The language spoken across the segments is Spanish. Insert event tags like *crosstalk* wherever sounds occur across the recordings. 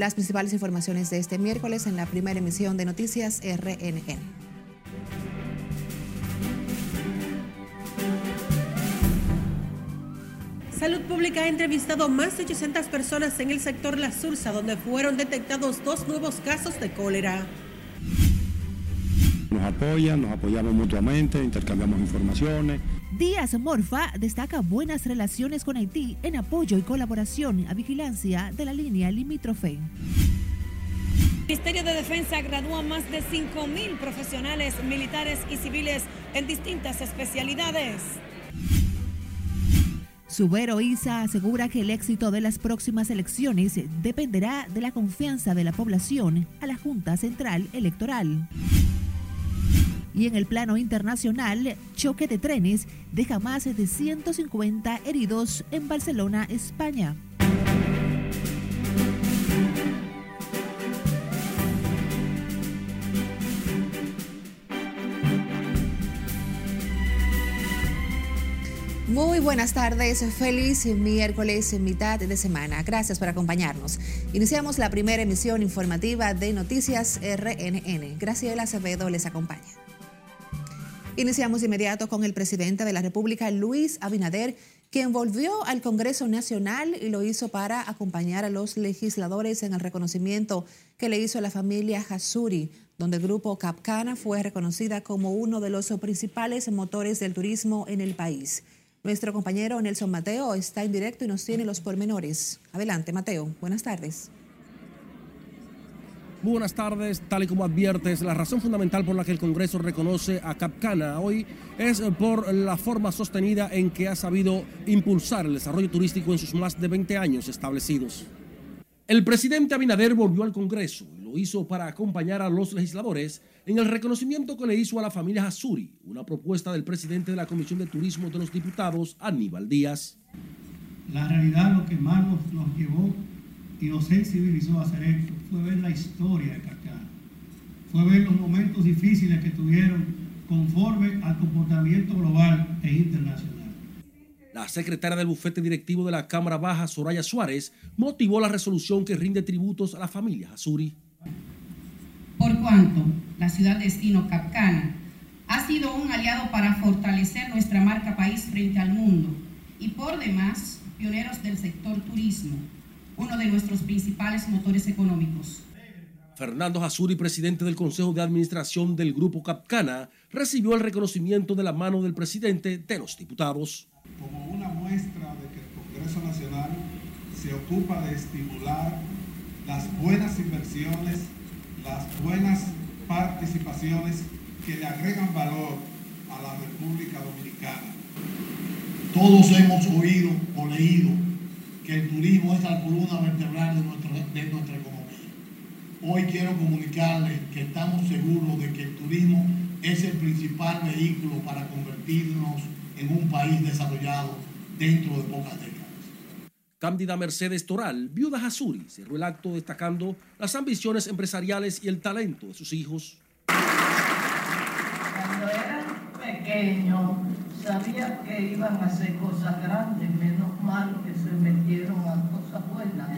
las principales informaciones de este miércoles en la primera emisión de Noticias RNN. Salud Pública ha entrevistado más de 800 personas en el sector La Sursa, donde fueron detectados dos nuevos casos de cólera. Nos apoyan, nos apoyamos mutuamente, intercambiamos informaciones. Díaz Morfa destaca buenas relaciones con Haití en apoyo y colaboración a vigilancia de la línea limítrofe. El Ministerio de Defensa gradúa más de 5.000 profesionales militares y civiles en distintas especialidades. Subero Isa asegura que el éxito de las próximas elecciones dependerá de la confianza de la población a la Junta Central Electoral. Y en el plano internacional, choque de trenes deja más de 150 heridos en Barcelona, España. Muy buenas tardes, feliz miércoles, mitad de semana. Gracias por acompañarnos. Iniciamos la primera emisión informativa de Noticias RNN. Graciela Acevedo les acompaña. Iniciamos de inmediato con el presidente de la República, Luis Abinader, quien volvió al Congreso Nacional y lo hizo para acompañar a los legisladores en el reconocimiento que le hizo a la familia Hasuri, donde el grupo Capcana fue reconocida como uno de los principales motores del turismo en el país. Nuestro compañero Nelson Mateo está en directo y nos tiene los pormenores. Adelante, Mateo. Buenas tardes. Buenas tardes. Tal y como adviertes, la razón fundamental por la que el Congreso reconoce a Capcana hoy es por la forma sostenida en que ha sabido impulsar el desarrollo turístico en sus más de 20 años establecidos. El presidente Abinader volvió al Congreso y lo hizo para acompañar a los legisladores en el reconocimiento que le hizo a la familia Hasuri, una propuesta del presidente de la Comisión de Turismo de los Diputados, Aníbal Díaz. La realidad lo que más nos llevó y nos sensibilizó a hacer esto fue ver la historia de Cacana, fue ver los momentos difíciles que tuvieron conforme al comportamiento global e internacional. La secretaria del bufete directivo de la Cámara Baja, Soraya Suárez, motivó la resolución que rinde tributos a la familia Azuri. Por cuanto la ciudad destino Capcana ha sido un aliado para fortalecer nuestra marca país frente al mundo y por demás pioneros del sector turismo, uno de nuestros principales motores económicos. Fernando Azuri, presidente del Consejo de Administración del Grupo Capcana, recibió el reconocimiento de la mano del presidente de los diputados como una muestra de que el Congreso Nacional se ocupa de estimular las buenas inversiones, las buenas participaciones que le agregan valor a la República Dominicana. Todos hemos oído o leído que el turismo es la columna vertebral de, nuestro, de nuestra economía. Hoy quiero comunicarles que estamos seguros de que el turismo es el principal vehículo para convertirnos en un país desarrollado dentro de pocas décadas. Cándida Mercedes Toral, viuda Hasuri, cerró el acto destacando las ambiciones empresariales y el talento de sus hijos. Cuando eran pequeños, sabía que iban a hacer cosas grandes, menos mal que se metieron a cosas buenas.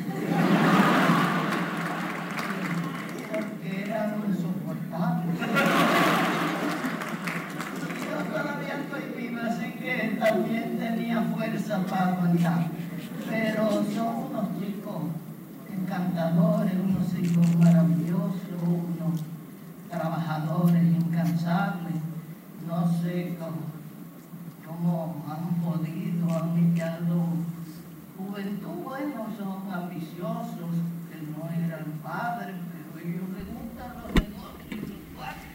Porque eran insoportables. también tenía fuerza para aguantar. Pero son unos chicos encantadores, unos chicos maravillosos, unos trabajadores incansables. No sé cómo, han podido, han iniciado son ambiciosos, que no eran padres, pero ellos les gustan los negocios y los cuartos.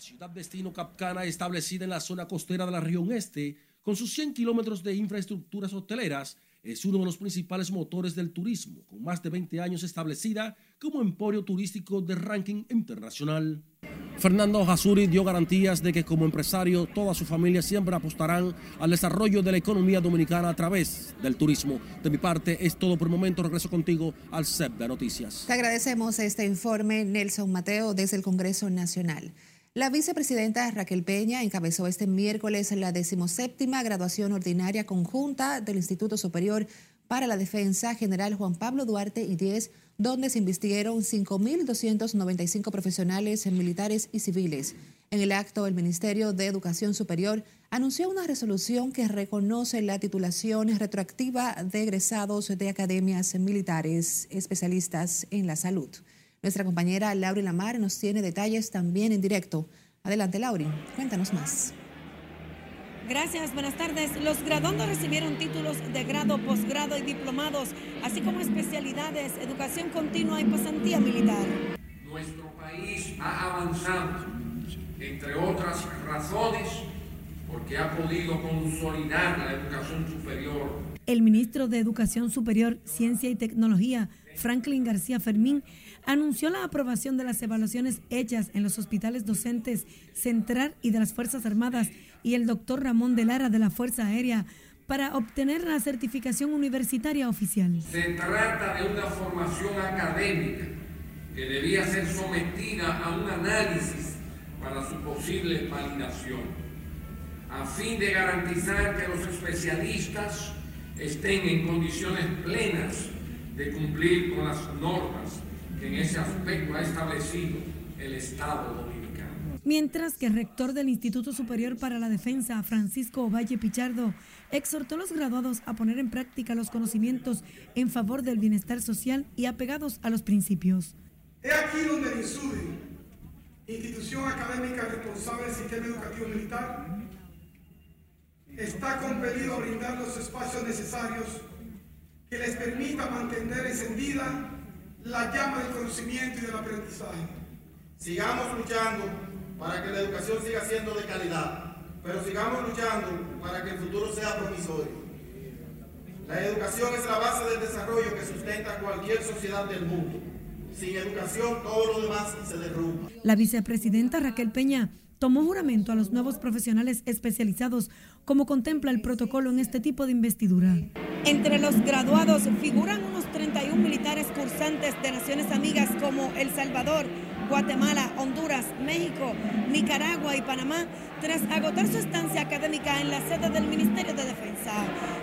ciudad destino Capcana, establecida en la zona costera de la región este, con sus 100 kilómetros de infraestructuras hoteleras, es uno de los principales motores del turismo, con más de 20 años establecida como emporio turístico de ranking internacional. Fernando Hasuri dio garantías de que como empresario toda su familia siempre apostarán al desarrollo de la economía dominicana a través del turismo. De mi parte es todo por el momento. Regreso contigo al CEP de Noticias. Te agradecemos este informe, Nelson Mateo, desde el Congreso Nacional. La vicepresidenta Raquel Peña encabezó este miércoles la decimoséptima graduación ordinaria conjunta del Instituto Superior para la Defensa General Juan Pablo Duarte y 10, donde se invistieron 5.295 profesionales militares y civiles. En el acto, el Ministerio de Educación Superior anunció una resolución que reconoce la titulación retroactiva de egresados de academias militares especialistas en la salud. Nuestra compañera Lauri Lamar nos tiene detalles también en directo. Adelante, Lauri, cuéntanos más. Gracias, buenas tardes. Los graduandos recibieron títulos de grado, posgrado y diplomados, así como especialidades, educación continua y pasantía militar. Nuestro país ha avanzado, entre otras razones, porque ha podido consolidar la educación superior. El ministro de Educación Superior, Ciencia y Tecnología, Franklin García Fermín, anunció la aprobación de las evaluaciones hechas en los hospitales docentes Central y de las Fuerzas Armadas y el doctor Ramón de Lara de la Fuerza Aérea para obtener la certificación universitaria oficial. Se trata de una formación académica que debía ser sometida a un análisis para su posible validación, a fin de garantizar que los especialistas estén en condiciones plenas de cumplir con las normas que en ese aspecto ha establecido el Estado dominicano. Mientras que el rector del Instituto Superior para la Defensa, Francisco Valle Pichardo, exhortó a los graduados a poner en práctica los conocimientos en favor del bienestar social y apegados a los principios. Es aquí donde el institución académica responsable del sistema educativo militar, está compelido a brindar los espacios necesarios que les permita mantener encendida la llama del conocimiento y del aprendizaje. Sigamos luchando para que la educación siga siendo de calidad, pero sigamos luchando para que el futuro sea promisorio. La educación es la base del desarrollo que sustenta cualquier sociedad del mundo. Sin educación todo lo demás se derrumba. La vicepresidenta Raquel Peña tomó juramento a los nuevos profesionales especializados, como contempla el protocolo en este tipo de investidura. Entre los graduados figuran unos 31 militares cursantes de naciones amigas como El Salvador, Guatemala, Honduras, México, Nicaragua y Panamá, tras agotar su estancia académica en la sede del Ministerio de Defensa.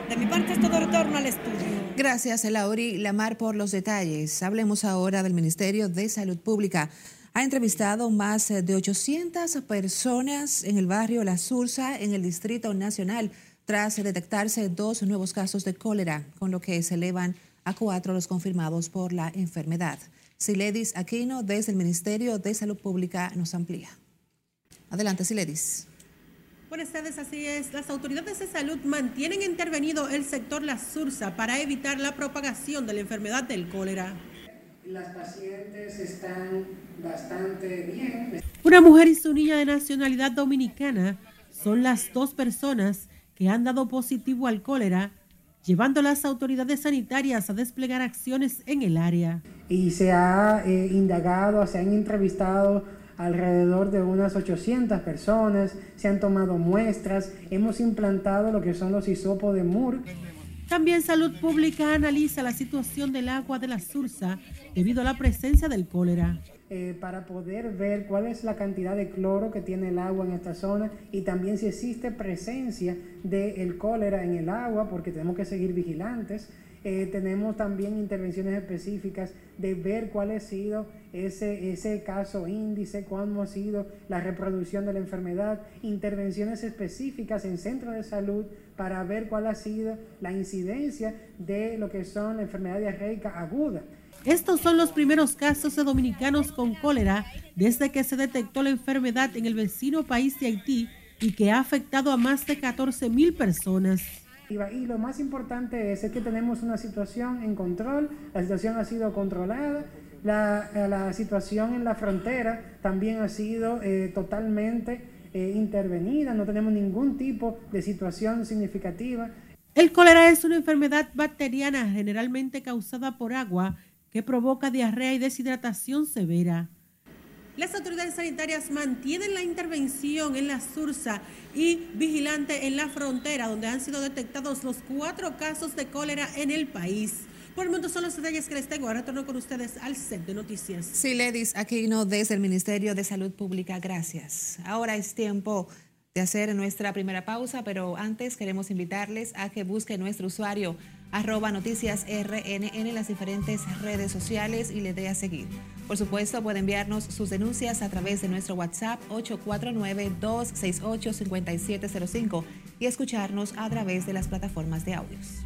De mi parte es todo retorno al estudio. Gracias, Lauri Lamar, por los detalles. Hablemos ahora del Ministerio de Salud Pública ha entrevistado más de 800 personas en el barrio La Sursa, en el Distrito Nacional, tras detectarse dos nuevos casos de cólera, con lo que se elevan a cuatro los confirmados por la enfermedad. Siledis Aquino, desde el Ministerio de Salud Pública, nos amplía. Adelante, Siledis. Buenas tardes, así es. Las autoridades de salud mantienen intervenido el sector La Sursa para evitar la propagación de la enfermedad del cólera. Las pacientes están bastante bien. Una mujer y su niña de nacionalidad dominicana son las dos personas que han dado positivo al cólera, llevando a las autoridades sanitarias a desplegar acciones en el área. Y se ha eh, indagado, se han entrevistado alrededor de unas 800 personas, se han tomado muestras, hemos implantado lo que son los hisopos de Moore también Salud Pública analiza la situación del agua de la Sursa debido a la presencia del cólera. Eh, para poder ver cuál es la cantidad de cloro que tiene el agua en esta zona y también si existe presencia del cólera en el agua, porque tenemos que seguir vigilantes. Eh, tenemos también intervenciones específicas de ver cuál ha sido ese, ese caso índice, cuándo ha sido la reproducción de la enfermedad, intervenciones específicas en centros de salud para ver cuál ha sido la incidencia de lo que son la enfermedad diarreica aguda. Estos son los primeros casos de dominicanos con cólera desde que se detectó la enfermedad en el vecino país de Haití y que ha afectado a más de 14 mil personas. Y lo más importante es, que tenemos una situación en control, la situación ha sido controlada, la, la situación en la frontera también ha sido eh, totalmente eh, intervenida, no tenemos ningún tipo de situación significativa. El cólera es una enfermedad bacteriana generalmente causada por agua que provoca diarrea y deshidratación severa. Las autoridades sanitarias mantienen la intervención en la Sursa y vigilante en la frontera, donde han sido detectados los cuatro casos de cólera en el país. Por el momento son los detalles que les tengo. Ahora retorno con ustedes al set de noticias. Sí, Ledis Aquino desde el Ministerio de Salud Pública. Gracias. Ahora es tiempo de hacer nuestra primera pausa, pero antes queremos invitarles a que busquen nuestro usuario arroba noticias RNN en las diferentes redes sociales y le dé a seguir. Por supuesto, puede enviarnos sus denuncias a través de nuestro WhatsApp 849-268-5705 y escucharnos a través de las plataformas de audios.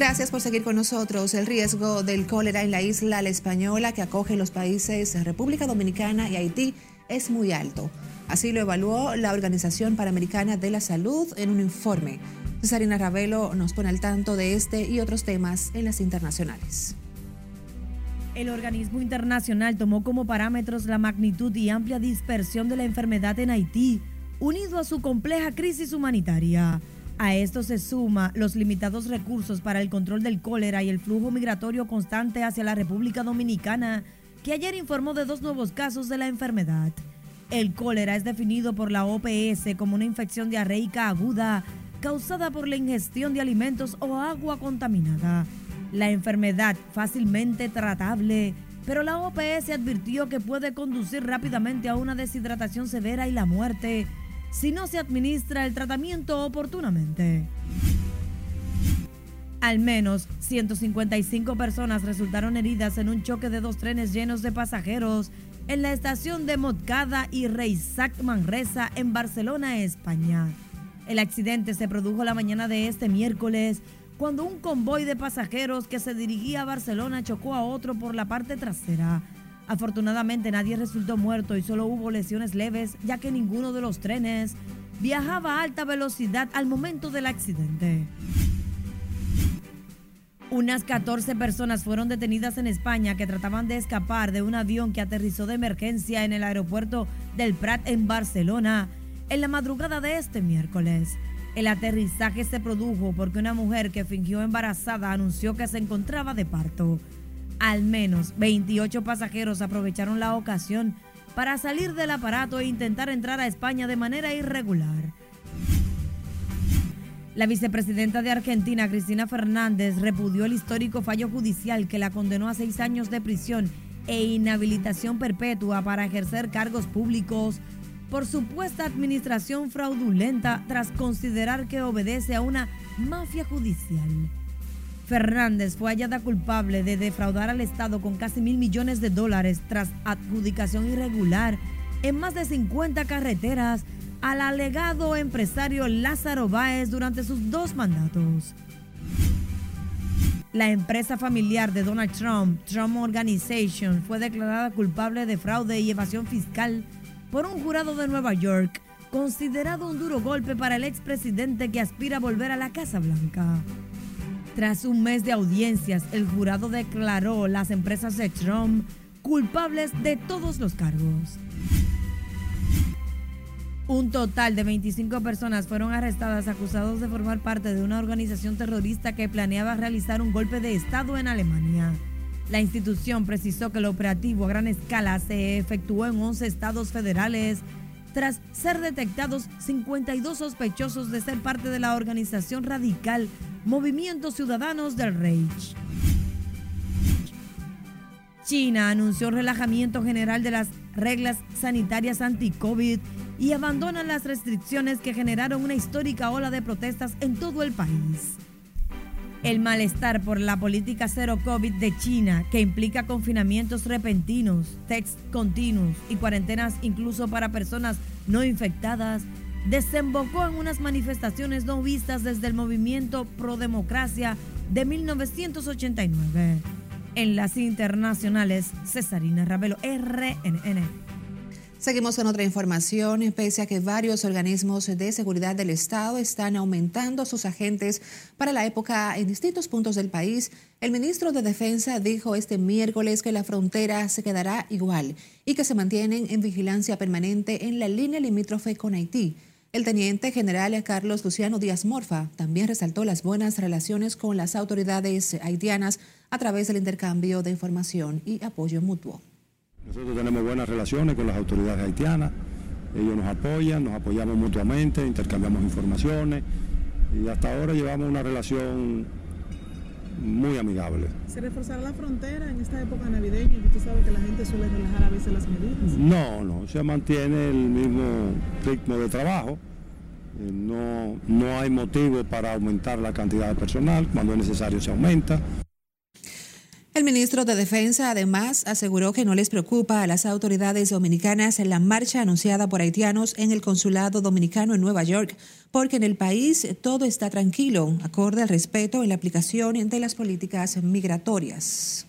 Gracias por seguir con nosotros. El riesgo del cólera en la isla La Española, que acoge los países República Dominicana y Haití, es muy alto. Así lo evaluó la Organización Panamericana de la Salud en un informe. Cesarina Ravelo nos pone al tanto de este y otros temas en las internacionales. El organismo internacional tomó como parámetros la magnitud y amplia dispersión de la enfermedad en Haití, unido a su compleja crisis humanitaria. A esto se suma los limitados recursos para el control del cólera y el flujo migratorio constante hacia la República Dominicana, que ayer informó de dos nuevos casos de la enfermedad. El cólera es definido por la OPS como una infección diarreica aguda causada por la ingestión de alimentos o agua contaminada. La enfermedad fácilmente tratable, pero la OPS advirtió que puede conducir rápidamente a una deshidratación severa y la muerte si no se administra el tratamiento oportunamente. Al menos 155 personas resultaron heridas en un choque de dos trenes llenos de pasajeros en la estación de Moncada y Reisac Manresa en Barcelona, España. El accidente se produjo la mañana de este miércoles cuando un convoy de pasajeros que se dirigía a Barcelona chocó a otro por la parte trasera Afortunadamente nadie resultó muerto y solo hubo lesiones leves, ya que ninguno de los trenes viajaba a alta velocidad al momento del accidente. Unas 14 personas fueron detenidas en España que trataban de escapar de un avión que aterrizó de emergencia en el aeropuerto del Prat en Barcelona en la madrugada de este miércoles. El aterrizaje se produjo porque una mujer que fingió embarazada anunció que se encontraba de parto. Al menos 28 pasajeros aprovecharon la ocasión para salir del aparato e intentar entrar a España de manera irregular. La vicepresidenta de Argentina, Cristina Fernández, repudió el histórico fallo judicial que la condenó a seis años de prisión e inhabilitación perpetua para ejercer cargos públicos por supuesta administración fraudulenta tras considerar que obedece a una mafia judicial. Fernández fue hallada culpable de defraudar al Estado con casi mil millones de dólares tras adjudicación irregular en más de 50 carreteras al alegado empresario Lázaro Báez durante sus dos mandatos. La empresa familiar de Donald Trump, Trump Organization, fue declarada culpable de fraude y evasión fiscal por un jurado de Nueva York, considerado un duro golpe para el expresidente que aspira a volver a la Casa Blanca. Tras un mes de audiencias, el jurado declaró las empresas de Trump culpables de todos los cargos. Un total de 25 personas fueron arrestadas acusados de formar parte de una organización terrorista que planeaba realizar un golpe de Estado en Alemania. La institución precisó que el operativo a gran escala se efectuó en 11 estados federales tras ser detectados 52 sospechosos de ser parte de la organización radical Movimientos Ciudadanos del Reich. China anunció relajamiento general de las reglas sanitarias anti-COVID y abandona las restricciones que generaron una histórica ola de protestas en todo el país. El malestar por la política cero COVID de China, que implica confinamientos repentinos, text continuos y cuarentenas incluso para personas no infectadas, desembocó en unas manifestaciones no vistas desde el movimiento pro democracia de 1989. En las internacionales, Cesarina Ravelo, RNN. Seguimos con otra información. Pese a que varios organismos de seguridad del Estado están aumentando sus agentes para la época en distintos puntos del país, el ministro de Defensa dijo este miércoles que la frontera se quedará igual y que se mantienen en vigilancia permanente en la línea limítrofe con Haití. El teniente general Carlos Luciano Díaz Morfa también resaltó las buenas relaciones con las autoridades haitianas a través del intercambio de información y apoyo mutuo. Nosotros tenemos buenas relaciones con las autoridades haitianas, ellos nos apoyan, nos apoyamos mutuamente, intercambiamos informaciones y hasta ahora llevamos una relación muy amigable. ¿Se reforzará la frontera en esta época navideña? Usted sabe que la gente suele relajar a veces las medidas. No, no, se mantiene el mismo ritmo de trabajo. Eh, no, no hay motivo para aumentar la cantidad de personal, cuando es necesario se aumenta. El ministro de Defensa además aseguró que no les preocupa a las autoridades dominicanas la marcha anunciada por haitianos en el consulado dominicano en Nueva York, porque en el país todo está tranquilo, acorde al respeto en la aplicación de las políticas migratorias.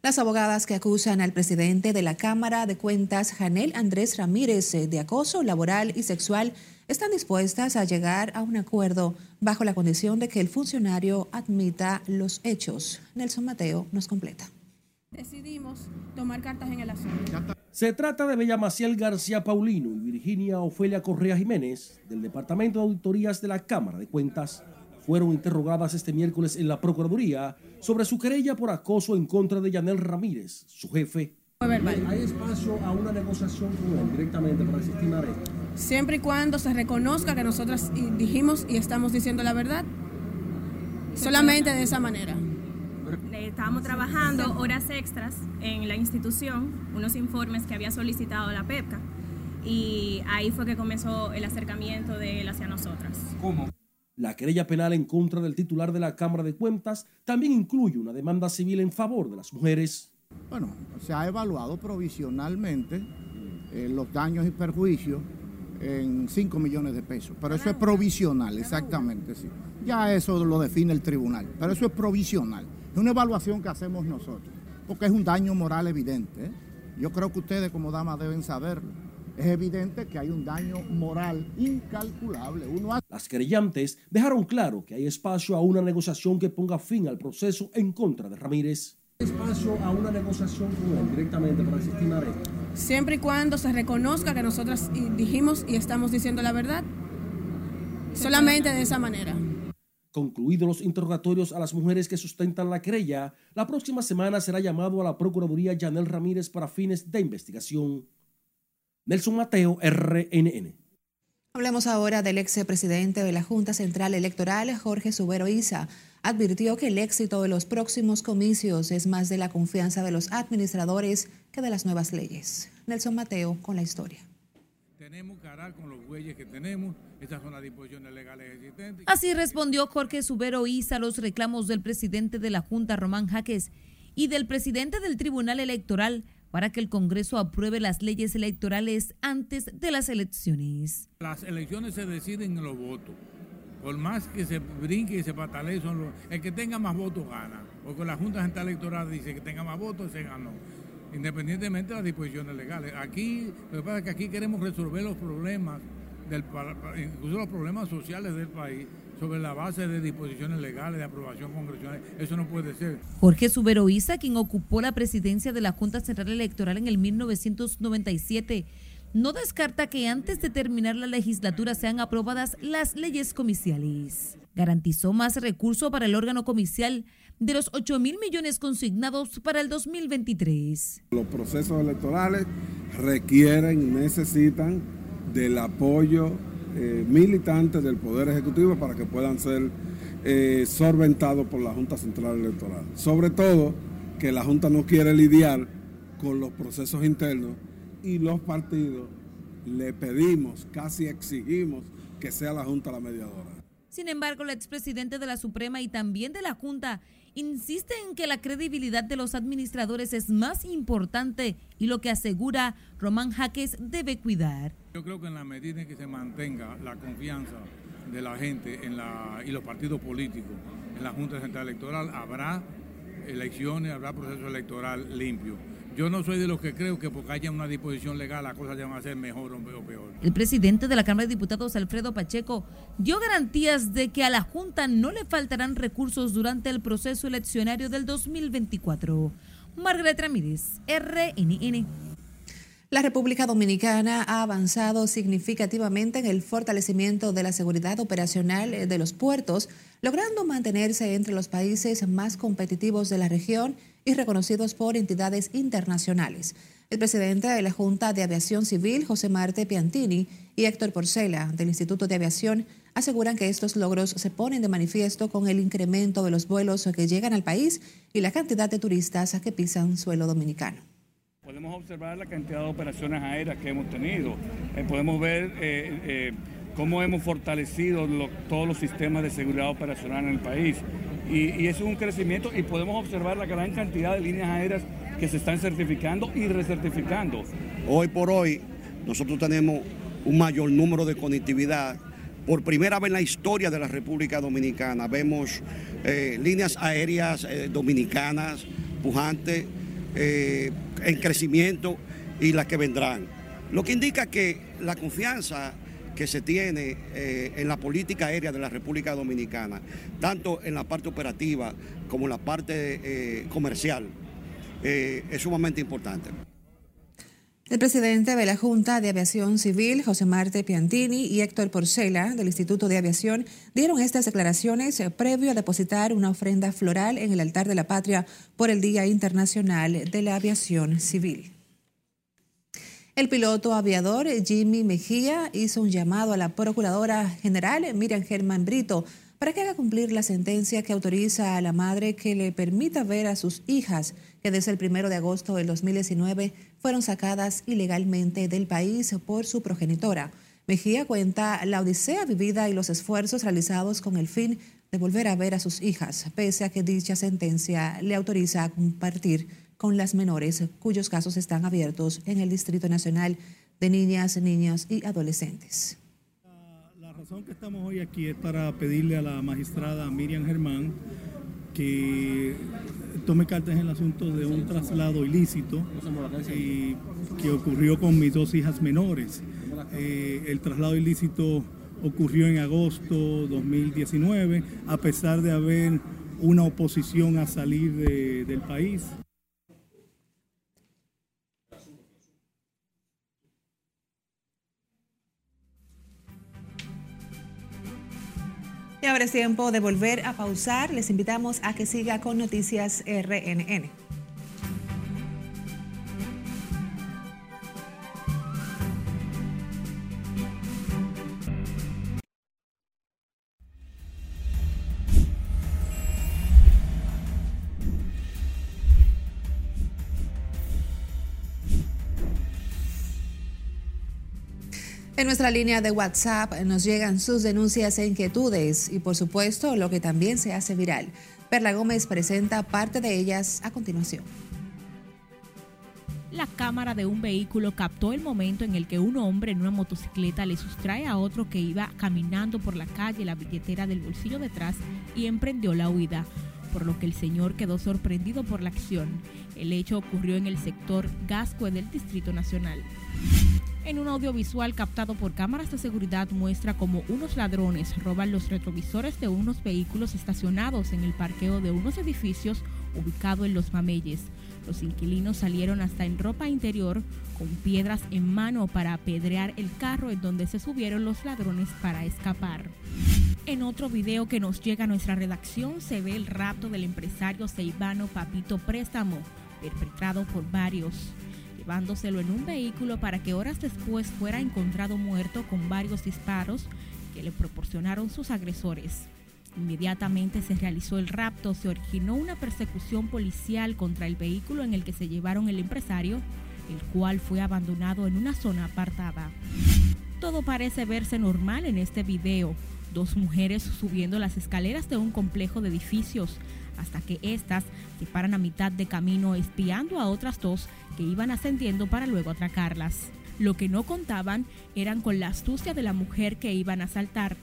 Las abogadas que acusan al presidente de la Cámara de Cuentas, Janel Andrés Ramírez, de acoso laboral y sexual, están dispuestas a llegar a un acuerdo bajo la condición de que el funcionario admita los hechos. Nelson Mateo nos completa. Decidimos tomar cartas en el asunto. Se trata de Bella Maciel García Paulino y Virginia Ofelia Correa Jiménez, del Departamento de Auditorías de la Cámara de Cuentas. Fueron interrogadas este miércoles en la Procuraduría sobre su querella por acoso en contra de Yanel Ramírez, su jefe. ¿Hay espacio a una negociación con él directamente para desestimar esto? Siempre y cuando se reconozca que nosotras dijimos y estamos diciendo la verdad. Solamente de esa manera. Estábamos trabajando horas extras en la institución, unos informes que había solicitado la PEPCA, y ahí fue que comenzó el acercamiento de él hacia nosotras. ¿Cómo? La querella penal en contra del titular de la Cámara de Cuentas también incluye una demanda civil en favor de las mujeres. Bueno, se ha evaluado provisionalmente eh, los daños y perjuicios en 5 millones de pesos, pero eso es provisional, exactamente, sí. Ya eso lo define el tribunal, pero eso es provisional. Es una evaluación que hacemos nosotros, porque es un daño moral evidente. ¿eh? Yo creo que ustedes como damas deben saberlo. Es evidente que hay un daño moral incalculable. Uno Las querellantes dejaron claro que hay espacio a una negociación que ponga fin al proceso en contra de Ramírez espacio a una negociación con él directamente para desestimar esto? Siempre y cuando se reconozca que nosotras dijimos y estamos diciendo la verdad. Solamente de esa manera. Concluidos los interrogatorios a las mujeres que sustentan la querella, la próxima semana será llamado a la Procuraduría Yanel Ramírez para fines de investigación. Nelson Mateo, RNN. Hablemos ahora del ex presidente de la Junta Central Electoral, Jorge Subero Isa advirtió que el éxito de los próximos comicios es más de la confianza de los administradores que de las nuevas leyes. Nelson Mateo con la historia. Tenemos que arar con los bueyes que tenemos, estas son las disposiciones legales existentes. Así respondió Jorge Subero Isa a los reclamos del presidente de la Junta, Román Jaques, y del presidente del Tribunal Electoral para que el Congreso apruebe las leyes electorales antes de las elecciones. Las elecciones se deciden en los votos por más que se brinque y se patalee, son el que tenga más votos gana. Porque la Junta Central Electoral dice que tenga más votos, se ganó. Independientemente de las disposiciones legales. Aquí, lo que pasa es que aquí queremos resolver los problemas, del, incluso los problemas sociales del país, sobre la base de disposiciones legales, de aprobación congresional. Eso no puede ser. Jorge Suberoiza, quien ocupó la presidencia de la Junta Central Electoral en el 1997, no descarta que antes de terminar la legislatura sean aprobadas las leyes comiciales. Garantizó más recursos para el órgano comicial de los 8 mil millones consignados para el 2023. Los procesos electorales requieren necesitan del apoyo eh, militante del Poder Ejecutivo para que puedan ser eh, solventados por la Junta Central Electoral. Sobre todo que la Junta no quiere lidiar con los procesos internos y los partidos le pedimos, casi exigimos que sea la Junta la mediadora. Sin embargo, el expresidente de la Suprema y también de la Junta insiste en que la credibilidad de los administradores es más importante y lo que asegura Román Jaques debe cuidar. Yo creo que en la medida en que se mantenga la confianza de la gente en la, y los partidos políticos en la Junta Central Electoral, habrá elecciones, habrá proceso electoral limpio. Yo no soy de los que creo que porque haya una disposición legal las cosas ya van a ser mejor o peor. El presidente de la Cámara de Diputados, Alfredo Pacheco, dio garantías de que a la Junta no le faltarán recursos durante el proceso eleccionario del 2024. Margaret Ramírez, RNN. La República Dominicana ha avanzado significativamente en el fortalecimiento de la seguridad operacional de los puertos, logrando mantenerse entre los países más competitivos de la región y reconocidos por entidades internacionales. El presidente de la Junta de Aviación Civil, José Marte Piantini, y Héctor Porcela, del Instituto de Aviación, aseguran que estos logros se ponen de manifiesto con el incremento de los vuelos que llegan al país y la cantidad de turistas que pisan suelo dominicano. Podemos observar la cantidad de operaciones aéreas que hemos tenido. Eh, podemos ver eh, eh, cómo hemos fortalecido todos los sistemas de seguridad operacional en el país. Y, es un crecimiento y podemos observar la gran cantidad de líneas aéreas que se están certificando y recertificando. Hoy por hoy nosotros tenemos un mayor número de conectividad. Por primera vez en la historia de la República Dominicana vemos líneas aéreas dominicanas pujantes eh, en crecimiento y las que vendrán. Lo que indica que la confianza que se tiene eh, en la política aérea de la República Dominicana, tanto en la parte operativa como en la parte eh, comercial, es sumamente importante. El presidente de la Junta de Aviación Civil, José Marte Piantini, y Héctor Porcela, del Instituto de Aviación, dieron estas declaraciones previo a depositar una ofrenda floral en el altar de la patria por el Día Internacional de la Aviación Civil. El piloto aviador Jimmy Mejía hizo un llamado a la Procuradora General Miriam Germán Brito para que haga cumplir la sentencia que autoriza a la madre que le permita ver a sus hijas que desde el primero de agosto del 2019 fueron sacadas ilegalmente del país por su progenitora. Mejía cuenta la odisea vivida y los esfuerzos realizados con el fin de volver a ver a sus hijas, pese a que dicha sentencia le autoriza a compartir con las menores cuyos casos están abiertos en el Distrito Nacional de Niñas, Niños y Adolescentes razón que estamos hoy aquí es para pedirle a la magistrada Miriam Germán que tome cartas en el asunto de un traslado ilícito que ocurrió con mis dos hijas menores. Eh, el traslado ilícito ocurrió en agosto 2019, a pesar de haber una oposición a salir del país. Y ahora es tiempo de volver a pausar. Les invitamos a que siga con Noticias RNN. En nuestra línea de WhatsApp nos llegan sus denuncias e inquietudes y por supuesto lo que también se hace viral. Perla Gómez presenta parte de ellas a continuación. La cámara de un vehículo captó el momento en el que un hombre en una motocicleta le sustrae a otro que iba caminando por la calle la billetera del bolsillo detrás y emprendió la huida, por lo que el señor quedó sorprendido por la acción. El hecho ocurrió en el sector Gascue del Distrito Nacional. En un audiovisual captado por cámaras de seguridad muestra cómo unos ladrones roban los retrovisores de unos vehículos estacionados en el parqueo de unos edificios ubicados en Los Mameyes. Los inquilinos salieron hasta en ropa interior con piedras en mano para apedrear el carro en donde se subieron los ladrones para escapar. En otro video que nos llega a nuestra redacción se ve el rapto del empresario Seibano Papito Préstamo, perpetrado por varios llevándoselo en un vehículo para que horas después fuera encontrado muerto con varios disparos que le proporcionaron sus agresores. Inmediatamente se realizó el rapto, se originó una persecución policial contra el vehículo en el que se llevaron el empresario, el cual fue abandonado en una zona apartada. Todo parece verse normal en este video. Dos mujeres subiendo las escaleras de un complejo de edificios hasta que éstas se paran a mitad de camino espiando a otras dos que iban ascendiendo para luego atracarlas. Lo que no contaban eran con la astucia de la mujer que iban a asaltar,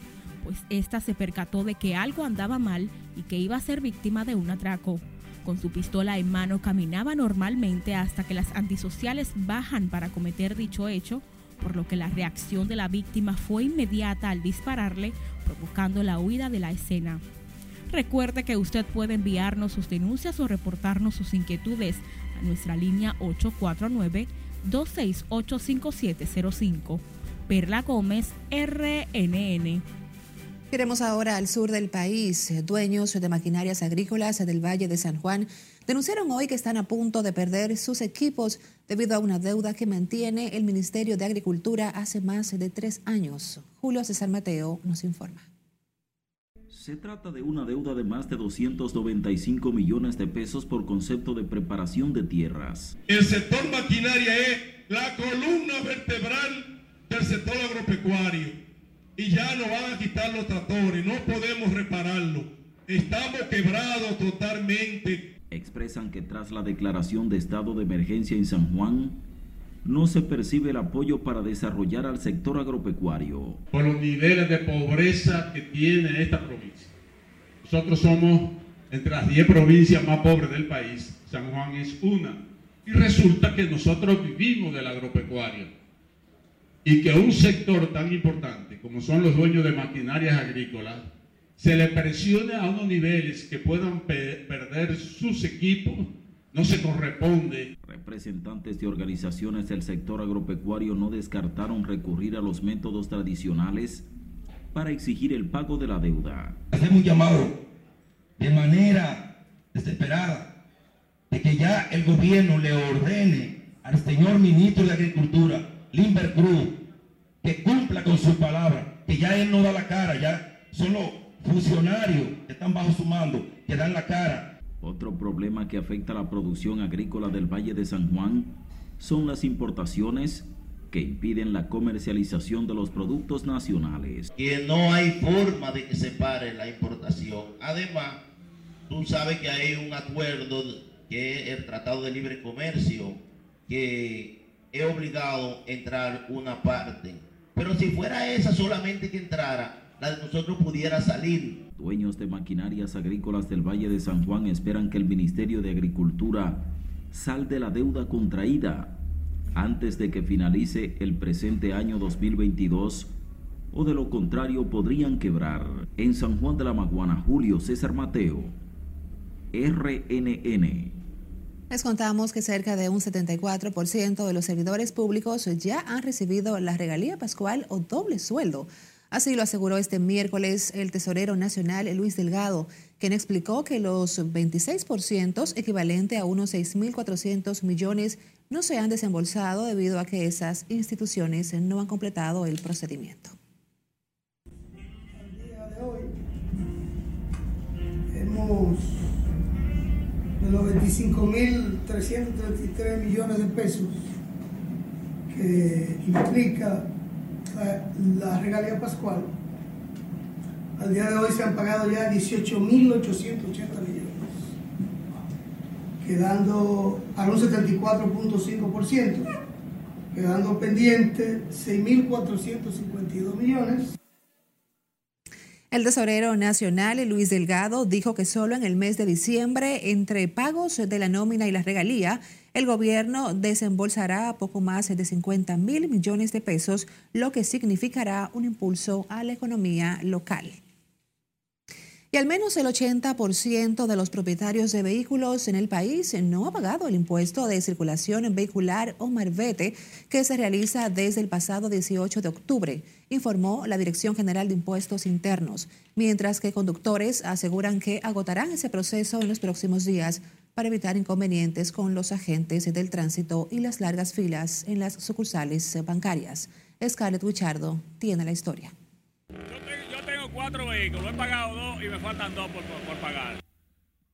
pues ésta se percató de que algo andaba mal y que iba a ser víctima de un atraco. Con su pistola en mano caminaba normalmente hasta que las antisociales bajan para cometer dicho hecho, por lo que la reacción de la víctima fue inmediata al dispararle, provocando la huida de la escena. Recuerde que usted puede enviarnos sus denuncias o reportarnos sus inquietudes a nuestra línea 2685705. Perla Gómez, RNN. Queremos ahora al sur del país. Dueños de maquinarias agrícolas del Valle de San Juan denunciaron hoy que están a punto de perder sus equipos debido a una deuda que mantiene el Ministerio de Agricultura hace más de tres años. Julio César Mateo nos informa. Se trata de una deuda de más de 295 millones de pesos por concepto de preparación de tierras. El sector maquinaria es la columna vertebral del sector agropecuario y ya nos van a quitar los tractores, no podemos repararlo. Estamos quebrados totalmente. Expresan que tras la declaración de estado de emergencia en San Juan, no se percibe el apoyo para desarrollar al sector agropecuario. Por los niveles de pobreza que tiene esta provincia. Nosotros somos entre las 10 provincias más pobres del país. San Juan es una. Y resulta que nosotros vivimos del agropecuario. Y que un sector tan importante como son los dueños de maquinarias agrícolas, se le presione a unos niveles que puedan pe perder sus equipos no se corresponde. Representantes de organizaciones del sector agropecuario no descartaron recurrir a los métodos tradicionales para exigir el pago de la deuda. Hacemos un llamado de manera desesperada de que ya el gobierno le ordene al señor ministro de Agricultura, Limber Cruz, que cumpla con su palabra, que ya él no da la cara, ya son los funcionarios que están bajo su mando que dan la cara otro problema que afecta a la producción agrícola del Valle de San Juan son las importaciones que impiden la comercialización de los productos nacionales. Que no hay forma de que se pare la importación. Además, tú sabes que hay un acuerdo que es el Tratado de Libre Comercio que es obligado a entrar una parte. Pero si fuera esa solamente que entrara, la de nosotros pudiera salir. Dueños de maquinarias agrícolas del Valle de San Juan esperan que el Ministerio de Agricultura salde la deuda contraída antes de que finalice el presente año 2022 o de lo contrario podrían quebrar. En San Juan de la Maguana, Julio César Mateo, RNN. Les contamos que cerca de un 74% de los servidores públicos ya han recibido la regalía pascual o doble sueldo Así lo aseguró este miércoles el tesorero nacional Luis Delgado, quien explicó que los 26%, equivalente a unos 6.400 millones, no se han desembolsado debido a que esas instituciones no han completado el procedimiento. De los 25.333 millones de pesos que implica la regalía pascual, al día de hoy se han pagado ya 18.880 millones, quedando a un 74.5%, quedando pendiente 6.452 millones. El tesorero nacional, Luis Delgado, dijo que solo en el mes de diciembre, entre pagos de la nómina y la regalía, el gobierno desembolsará poco más de 50 mil millones de pesos, lo que significará un impulso a la economía local. Y al menos el 80% de los propietarios de vehículos en el país no ha pagado el impuesto de circulación vehicular o marbete que se realiza desde el pasado 18 de octubre, informó la Dirección General de Impuestos Internos, mientras que conductores aseguran que agotarán ese proceso en los próximos días para evitar inconvenientes con los agentes del tránsito y las largas filas en las sucursales bancarias. Scarlett Wichardo tiene la historia. Yo tengo, cuatro vehículos, he pagado dos y me faltan dos por, por pagar.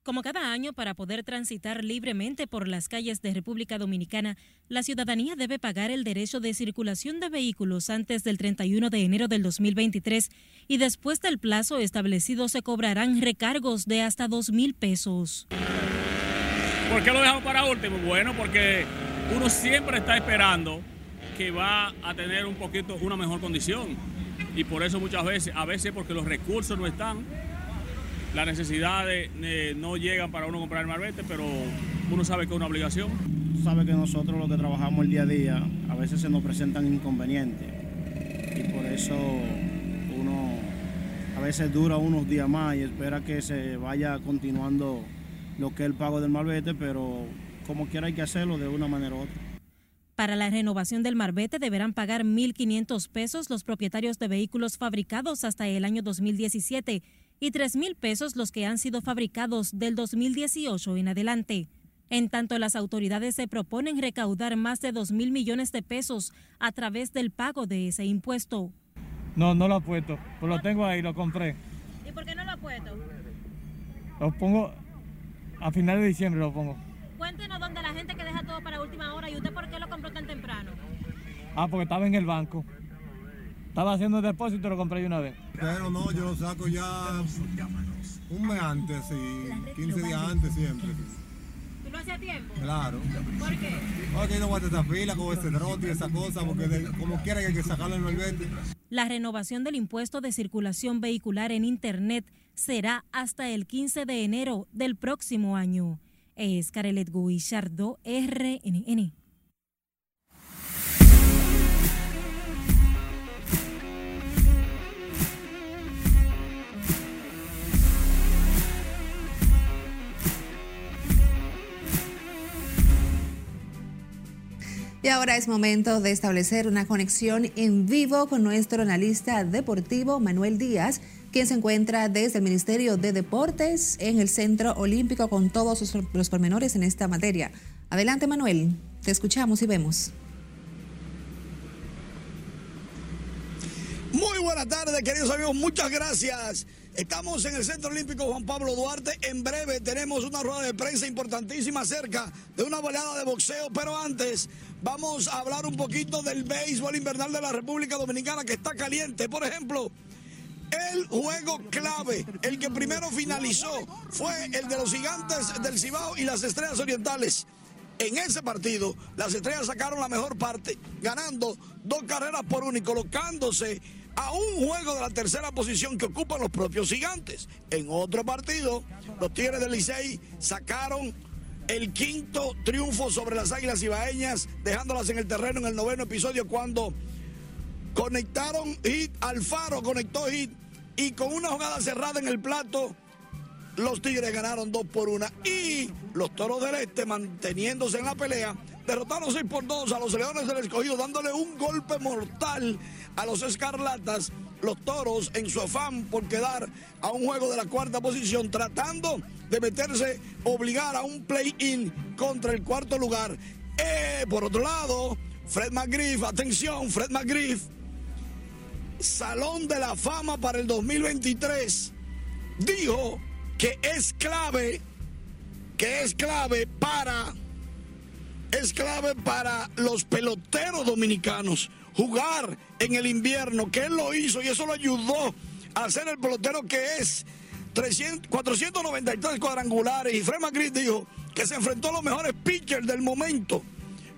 Como cada año, para poder transitar libremente por las calles de República Dominicana, la ciudadanía debe pagar el derecho de circulación de vehículos antes del 31 de enero del 2023 y después del plazo establecido se cobrarán recargos de hasta dos mil pesos. ¿Por qué lo dejamos para último? Bueno, porque uno siempre está esperando que va a tener un poquito una mejor condición. Y por eso muchas veces, a veces porque los recursos no están, las necesidades no llegan para uno comprar el marbete, pero uno sabe que es una obligación. Sabe que nosotros los que trabajamos el día a día, a veces se nos presentan inconvenientes. Y por eso uno a veces dura unos días más y espera que se vaya continuando lo que es el pago del malvete, pero como quiera hay que hacerlo de una manera u otra. Para la renovación del marbete deberán pagar 1.500 pesos los propietarios de vehículos fabricados hasta el año 2017 y 3.000 pesos los que han sido fabricados del 2018 en adelante. En tanto, las autoridades se proponen recaudar más de 2 mil millones de pesos a través del pago de ese impuesto. No, no lo he puesto, pero lo tengo ahí, lo compré. ¿Y por qué no lo ha puesto? Lo pongo a final de diciembre, lo pongo. Cuéntenos dónde la gente que deja todo para última hora y usted por qué lo compró tan temprano. Ah, porque estaba en el banco. Estaba haciendo el depósito y lo compré de una vez. Pero no, yo lo saco ya un mes antes, y 15 días antes siempre. ¿Tú lo hacías tiempo? Claro. ¿Por qué? Porque no aguanta esa fila con ese trote y esa cosa, porque de- como quiera que hay que sacarlo en el verde. La renovación del impuesto de circulación vehicular en Internet será hasta el 15 de enero del próximo año. Es Carelet Guillardo, RNN. Y ahora es momento de establecer una conexión en vivo con nuestro analista deportivo Manuel Díaz, quien se encuentra desde el Ministerio de Deportes en el Centro Olímpico con todos los- pormenores en esta materia. Adelante Manuel, te escuchamos y vemos. Muy buenas tardes, queridos amigos. Muchas gracias. Estamos en el Centro Olímpico Juan Pablo Duarte. En breve tenemos una rueda de prensa importantísima acerca de una velada de boxeo. Pero antes, vamos a hablar un poquito del béisbol invernal de la República Dominicana que está caliente. Por ejemplo, el juego clave, el que primero finalizó, fue el de los gigantes del Cibao y las estrellas orientales. En ese partido, las estrellas sacaron la mejor parte, ganando dos carreras por uno y colocándose a un juego de la tercera posición que ocupan los propios gigantes. En otro partido, los Tigres del Licey sacaron el quinto triunfo sobre las Águilas Ibaeñas, dejándolas en el terreno en el noveno episodio cuando conectaron hit, Alfaro conectó hit y con una jugada cerrada en el plato, los Tigres ganaron dos por una y los Toros del Este manteniéndose en la pelea derrotaron 6 por 2 a los Leones del Escogido dándole un golpe mortal a los Escarlatas. Los Toros en su afán por quedar a un juego de la cuarta posición tratando de meterse, obligar a un play-in contra el cuarto lugar. Eh, por otro lado, Fred McGriff, atención, Fred McGriff, Salón de la Fama para el 2023, dijo que es clave, que es clave para, es clave para los peloteros dominicanos jugar en el invierno, que él lo hizo y eso lo ayudó a ser el pelotero que es. 300, 493 cuadrangulares y Fred McGriff dijo que se enfrentó a los mejores pitchers del momento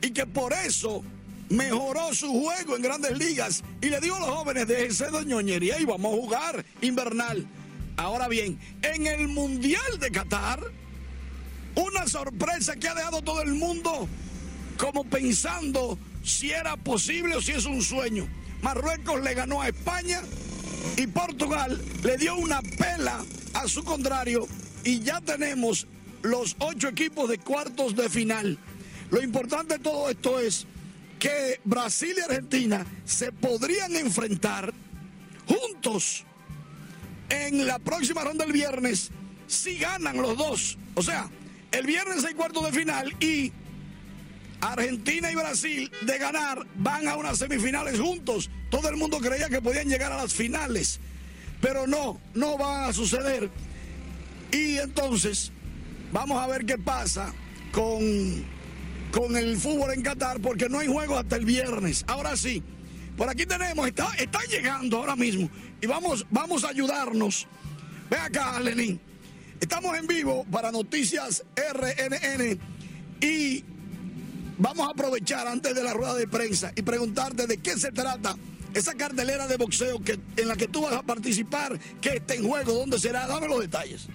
y que por eso mejoró su juego en grandes ligas y le dijo a los jóvenes déjense de ñoñería y vamos a jugar invernal. Ahora bien, en el Mundial de Qatar, una sorpresa que ha dejado todo el mundo como pensando si era posible o si es un sueño. Marruecos le ganó a España y Portugal le dio una pela a su contrario y ya tenemos los ocho equipos de cuartos de final. Lo importante de todo esto es que Brasil y Argentina se podrían enfrentar juntos en la próxima ronda del viernes si ganan los dos. O sea, el viernes hay cuartos de final y Argentina y Brasil de ganar van a unas semifinales juntos. Todo el mundo creía que podían llegar a las finales, pero no, no va a suceder. Y entonces vamos a ver qué pasa con, con el fútbol en Qatar, porque no hay juego hasta el viernes. Ahora sí, por aquí tenemos, está, está llegando ahora mismo y vamos, vamos a ayudarnos. Ve acá, Lenín. Estamos en vivo para Noticias RNN y vamos a aprovechar antes de la rueda de prensa y preguntarte de qué se trata esa cartelera de boxeo que, en la que tú vas a participar, que está en juego, dónde será, dame los detalles.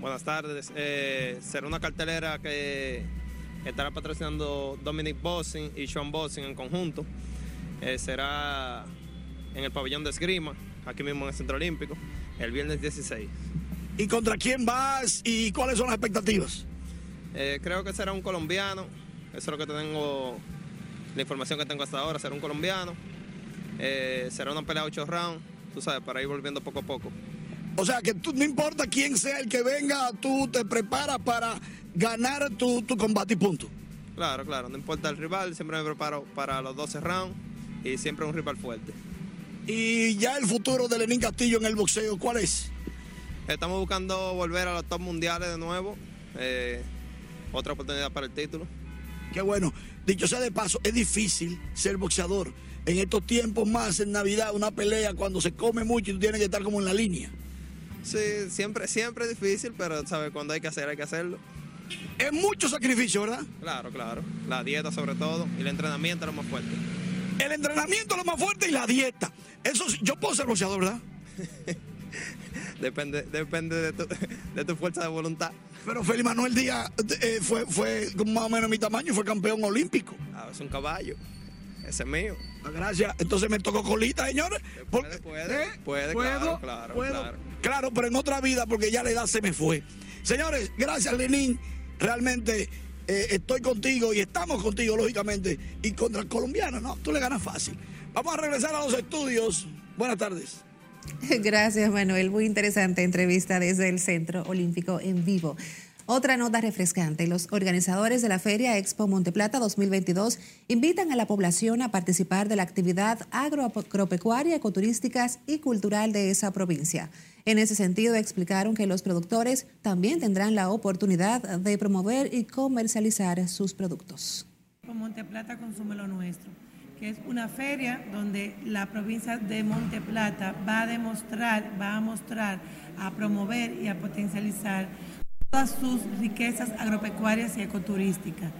Buenas tardes. Eh, será una cartelera que estará patrocinando Dominic Bossing y Sean Bossing en conjunto. Eh, será en el pabellón de esgrima, aquí mismo en el Centro Olímpico, el viernes 16. ¿Y contra quién vas y cuáles son las expectativas? Eh, creo que será un colombiano, eso es lo que tengo la información que tengo hasta ahora, será un colombiano. Eh, será una pelea 8 rounds, tú sabes, para ir volviendo poco a poco. O sea, que tú, no importa quién sea el que venga, tú te preparas para ganar tu, tu combate y punto. Claro, claro, no importa el rival, siempre me preparo para los 12 rounds y siempre un rival fuerte. Y ya el futuro de Lenín Castillo en el boxeo, ¿cuál es? Estamos buscando volver a los top mundiales de nuevo, eh, otra oportunidad para el título. Qué bueno. Dicho sea de paso, es difícil ser boxeador. En estos tiempos más, en Navidad, una pelea cuando se come mucho y tú tienes que estar como en la línea. Sí, siempre, siempre es difícil, pero sabes, cuando hay que hacer, hay que hacerlo. Es mucho sacrificio, ¿verdad? Claro, claro. La dieta sobre todo y el entrenamiento es lo más fuerte. El entrenamiento es lo más fuerte y la dieta. Eso yo puedo ser boxeador, ¿verdad? *laughs* depende depende de tu, *laughs* de tu fuerza de voluntad. Pero Félix Manuel Díaz eh, fue, fue más o menos mi tamaño y fue campeón olímpico. Ah, es un caballo. Ese es mío. Ah, Gracias. Entonces me tocó colita, señores. Puede, puede, ¿Eh? claro, claro, ¿Puedo? claro. Claro, pero en otra vida porque ya la edad se me fue. Señores, gracias Lenín. Realmente eh, estoy contigo y estamos contigo, lógicamente. Y contra el colombiano, no, tú le ganas fácil. Vamos a regresar a los estudios. Buenas tardes. *laughs* Gracias, Manuel. Muy interesante entrevista desde el Centro Olímpico en vivo. Otra nota refrescante. Los organizadores de la Feria Expo Monteplata 2022 invitan a la población a participar de la actividad agropecuaria, ecoturística y cultural de esa provincia. En ese sentido, explicaron que los productores también tendrán la oportunidad de promover y comercializar sus productos. Monteplata consume lo nuestro, que es una feria donde la provincia de Monteplata va a demostrar, va a mostrar, a promover y a potencializar todas sus riquezas agropecuarias y ecoturísticas.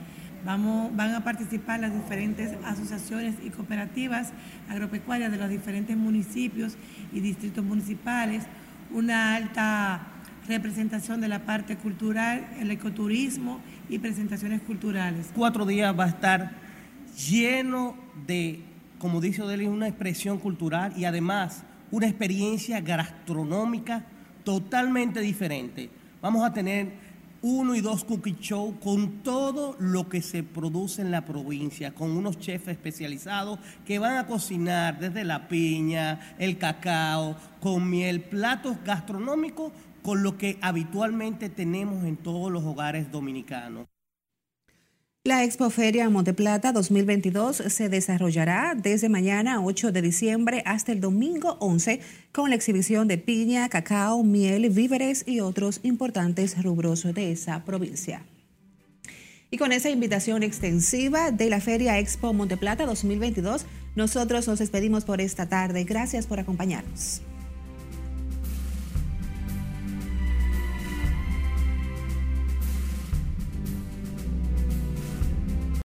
Vamos, van a participar las diferentes asociaciones y cooperativas agropecuarias de los diferentes municipios y distritos municipales, una alta representación de la parte cultural, el ecoturismo y presentaciones culturales. Cuatro días va a estar lleno de, como dice Odeli, una expresión cultural y además una experiencia gastronómica totalmente diferente Vamos a tener uno y dos cookie show con todo lo que se produce en la provincia, con unos chefs especializados que van a cocinar desde la piña, el cacao, con miel, platos gastronómicos con lo que habitualmente tenemos en todos los hogares dominicanos. La Expoferia Monteplata 2022 se desarrollará desde mañana 8 de diciembre hasta el domingo 11 con la exhibición de piña, cacao, miel, víveres y otros importantes rubros de esa provincia. Y con esa invitación extensiva de la Feria Expo Monteplata 2022, nosotros nos despedimos por esta tarde. Gracias por acompañarnos.